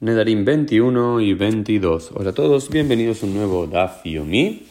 Nedarim 21 y 22. Hola a todos, bienvenidos a un nuevo Daf Yomi,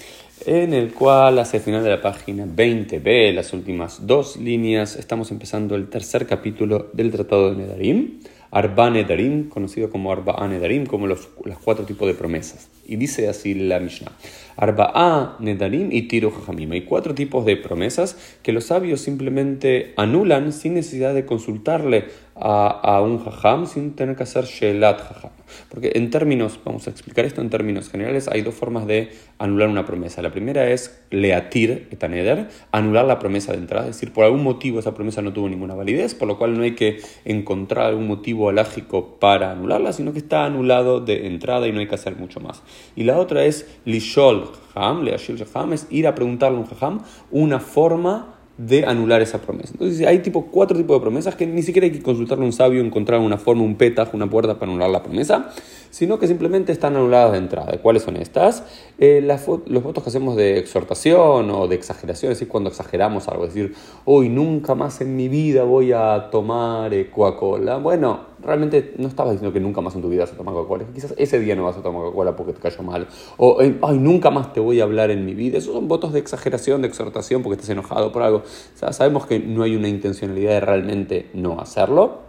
en el cual hacia el final de la página 20b, las últimas dos líneas, estamos empezando el tercer capítulo del Tratado de Nedarim, Arba Nedarim, conocido como Arba Nedarim, como los, cuatro tipos de promesas. Y dice así la Mishnah. Arba'a Nedarim y Tiro Jajamim. Hay cuatro tipos de promesas que los sabios simplemente anulan sin necesidad de consultarle a, un Jajam, sin tener que hacer Shelat Jajam. Porque en términos, vamos a explicar esto en términos generales, hay dos formas de anular una promesa. La primera es leatir etaneder, anular la promesa de entrada, es decir, por algún motivo esa promesa no tuvo ninguna validez, por lo cual no hay que encontrar algún motivo alágico para anularla, sino que está anulado de entrada y no hay que hacer mucho más. Y la otra es lishol Jajam, es ir a preguntarle a un Jajam una forma de anular esa promesa. Entonces hay tipo, cuatro tipos de promesas que ni siquiera hay que consultarle a un sabio, encontrar una forma, un petaj, una puerta para anular la promesa, sino que simplemente están anuladas de entrada. ¿Cuáles son estas? Eh, los votos que hacemos de exhortación o de exageración, es decir, cuando exageramos algo, es decir, hoy nunca más en mi vida voy a tomar eh, Coca-Cola. Bueno, realmente no estabas diciendo que nunca más en tu vida vas a tomar Coca-Cola. Quizás ese día no vas a tomar Coca-Cola porque te cayó mal. O, ay, nunca más te voy a hablar en mi vida. Esos son votos de exageración, de exhortación porque estás enojado por algo. sabemos que no hay una intencionalidad de realmente no hacerlo.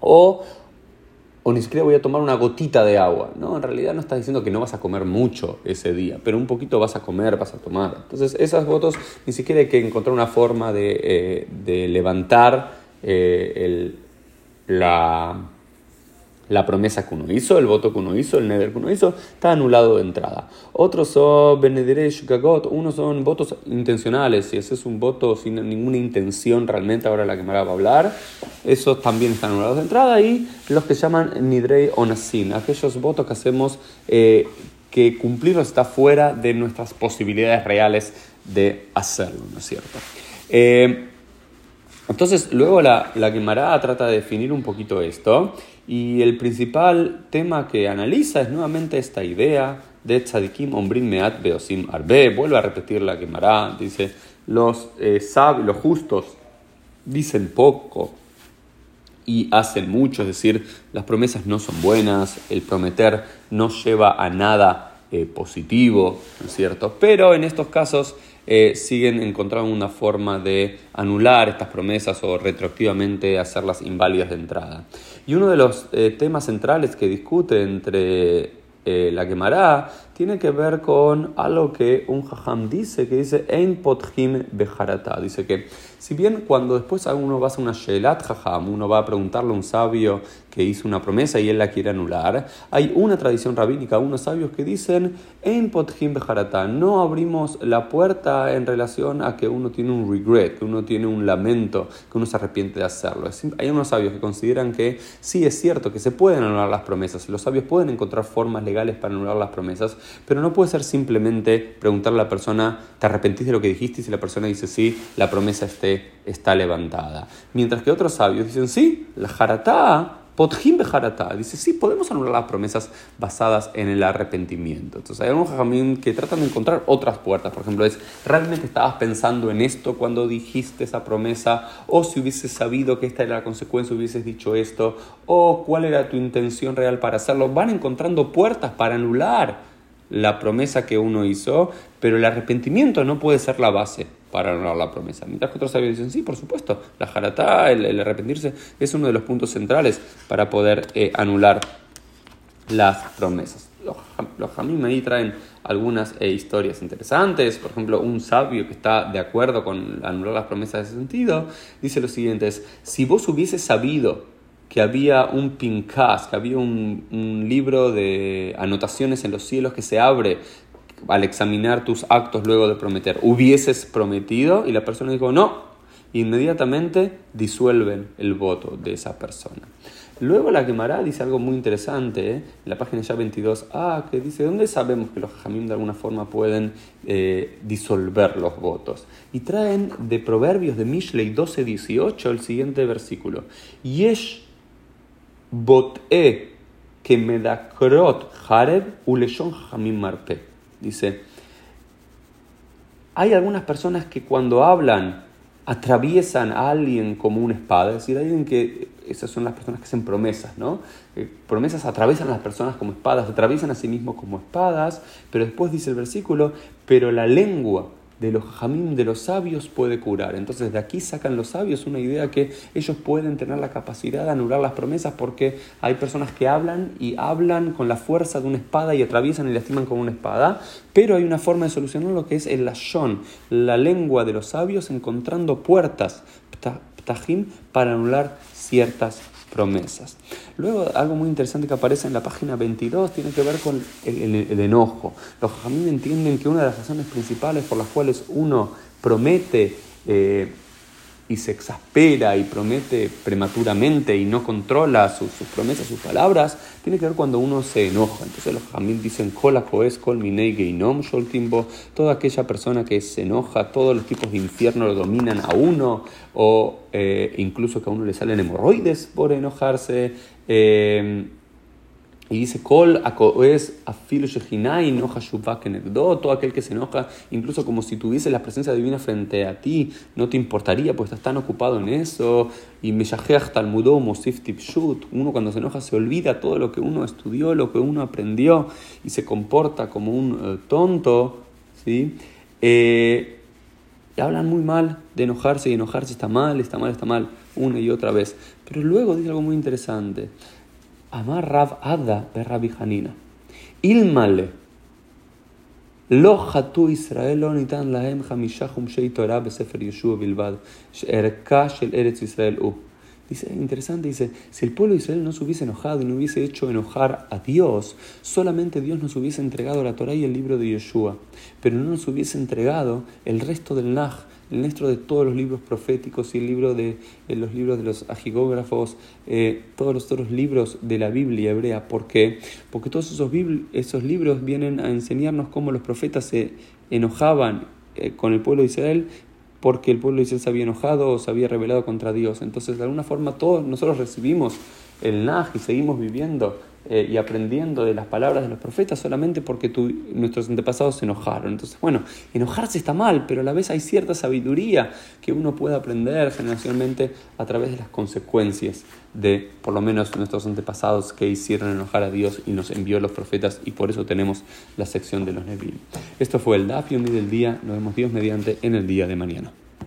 O, o ni siquiera voy a tomar una gotita de agua. No, en realidad no estás diciendo que no vas a comer mucho ese día, pero un poquito vas a comer, vas a tomar. Entonces, esos votos ni siquiera hay que encontrar una forma de, eh, de levantar eh, el la, la promesa que uno hizo, el voto que uno hizo, el neder que uno hizo, está anulado de entrada. Otros son Benediresh Gagot, unos son votos intencionales, si ese es un voto sin ninguna intención realmente, ahora la que me va a hablar, esos también están anulados de entrada. Y los que llaman Nidrei Onasin, aquellos votos que hacemos eh, que cumplirlos está fuera de nuestras posibilidades reales de hacerlo, ¿no es cierto? Eh, entonces, luego la, la trata de definir un poquito esto y el principal tema que analiza es nuevamente esta idea de Tzadikim Ombrin Meat Beosim Arbe. Vuelve a repetir la Gemara, dice, los, eh, los justos dicen poco y hacen mucho, es decir, las promesas no son buenas, el prometer no lleva a nada eh, positivo, ¿no es cierto? Pero en estos casos eh, siguen encontrando una forma de anular estas promesas o retroactivamente hacerlas inválidas de entrada. Y uno de los eh, temas centrales que discute entre eh, la Gemara tiene que ver con algo que un jajam dice, que dice Ein pothim bejarata. Dice que si bien cuando después uno va a hacer una shelat jajam, uno va a preguntarle a un sabio que hizo una promesa y él la quiere anular, hay una tradición rabínica, unos sabios que dicen Ein pothim bejarata. No abrimos la puerta en relación a que uno tiene un regret, que uno tiene un lamento, que uno se arrepiente de hacerlo. Hay unos sabios que consideran que sí es cierto que se pueden anular las promesas, los sabios pueden encontrar formas legales para anular las promesas, pero no puede ser simplemente preguntarle a la persona, ¿te arrepentís de lo que dijiste? Y si la persona dice sí, la promesa esté, está levantada. Mientras que otros sabios dicen sí, la jaratá, Podjim jaratá, dice, sí, podemos anular las promesas basadas en el arrepentimiento. Entonces hay algunos jajamín que tratan de encontrar otras puertas. Por ejemplo, es, ¿realmente estabas pensando en esto cuando dijiste esa promesa? O si hubieses sabido que esta era la consecuencia, hubieses dicho esto. O cuál era tu intención real para hacerlo. Van encontrando puertas para anular la promesa que uno hizo, pero el arrepentimiento no puede ser la base para anular la promesa. Mientras que otros sabios dicen, sí, por supuesto, la jaratá, el, arrepentirse, es uno de los puntos centrales para poder eh, anular las promesas. Los, los jamim ahí traen algunas eh, historias interesantes. Por ejemplo, un sabio que está de acuerdo con anular las promesas en ese sentido, dice lo siguiente, si vos hubieses sabido que había un pincas, que había un, libro de anotaciones en los cielos que se abre al examinar tus actos luego de prometer. Hubieses prometido y la persona dijo no, inmediatamente disuelven el voto de esa persona. Luego la Gemara dice algo muy interesante, ¿eh? en la página ya 22a, que dice, ¿dónde sabemos que los jamim de alguna forma pueden eh, disolver los votos? Y traen de Proverbios de Mishlei 12-18 el siguiente versículo. Yesh Bot'e que medakrot hareb uleshon jamim marpe. Dice, hay algunas personas que cuando hablan atraviesan a alguien como una espada, es decir, alguien que esas son las personas que hacen promesas, ¿no? Eh, promesas atraviesan a las personas como espadas, atraviesan a sí mismos como espadas, pero después dice el versículo, pero la lengua de los jamín de los sabios puede curar. Entonces de aquí sacan los sabios una idea que ellos pueden tener la capacidad de anular las promesas porque hay personas que hablan y hablan con la fuerza de una espada y atraviesan y lastiman con una espada, pero hay una forma de solucionar lo que es el lashon, la lengua de los sabios encontrando puertas, ptajim, para anular ciertas promesas. Luego, algo muy interesante que aparece en la página 22 tiene que ver con el, enojo. Los jajamim entienden que una de las razones principales por las cuales uno promete eh, y se exaspera y promete prematuramente y no controla sus, promesas, sus palabras, tiene que ver cuando uno se enoja. Entonces los jamil dicen, Kola koes, kol geinom timbo, toda aquella persona que se enoja, todos los tipos de infierno lo dominan a uno, o eh, incluso que a uno le salen hemorroides por enojarse. Eh, y dice, Kol es todo aquel que se enoja, incluso como si tuviese la presencia divina frente a ti, no te importaría, pues estás tan ocupado en eso. Y Meshajeach Talmudó Mosif Tipshut, uno cuando se enoja se olvida todo lo que uno estudió, lo que uno aprendió y se comporta como un eh, tonto, ¿sí? Eh, y hablan muy mal de enojarse y enojarse está mal, está mal, está mal, una y otra vez. Pero luego dice algo muy interesante. Amar Rav Ada Rabbi Hanina. Ilmale. לא חטאו ישראל, לא ניתן להם חמישה חומשי תורה בספר יהושע בלבד, שערכה של ארץ ישראל הוא. Dice, interesante, dice, si el pueblo de Israel no se hubiese enojado y no hubiese hecho enojar a Dios, solamente Dios nos hubiese entregado la Torah y el libro de Yeshua, pero no nos hubiese entregado el resto del Naj, el resto de todos los libros proféticos y el libro de, eh, los libros de los agigógrafos, eh, todos los otros libros de la Biblia hebrea. ¿Por qué? Porque todos esos, esos libros vienen a enseñarnos cómo los profetas se enojaban eh, con el pueblo de Israel porque el pueblo de Israel se había enojado o se había rebelado contra Dios. Entonces, de alguna forma, todos nosotros recibimos el Naj y seguimos viviendo eh, y aprendiendo de las palabras de los profetas solamente porque nuestros antepasados se enojaron. Entonces, bueno, enojarse está mal, pero a la vez hay cierta sabiduría que uno puede aprender generacionalmente a través de las consecuencias de, por lo menos, nuestros antepasados que hicieron enojar a Dios y nos envió los profetas y por eso tenemos la sección de los Nevil. Esto fue el Daf del día. Nos vemos Dios mediante en el día de mañana.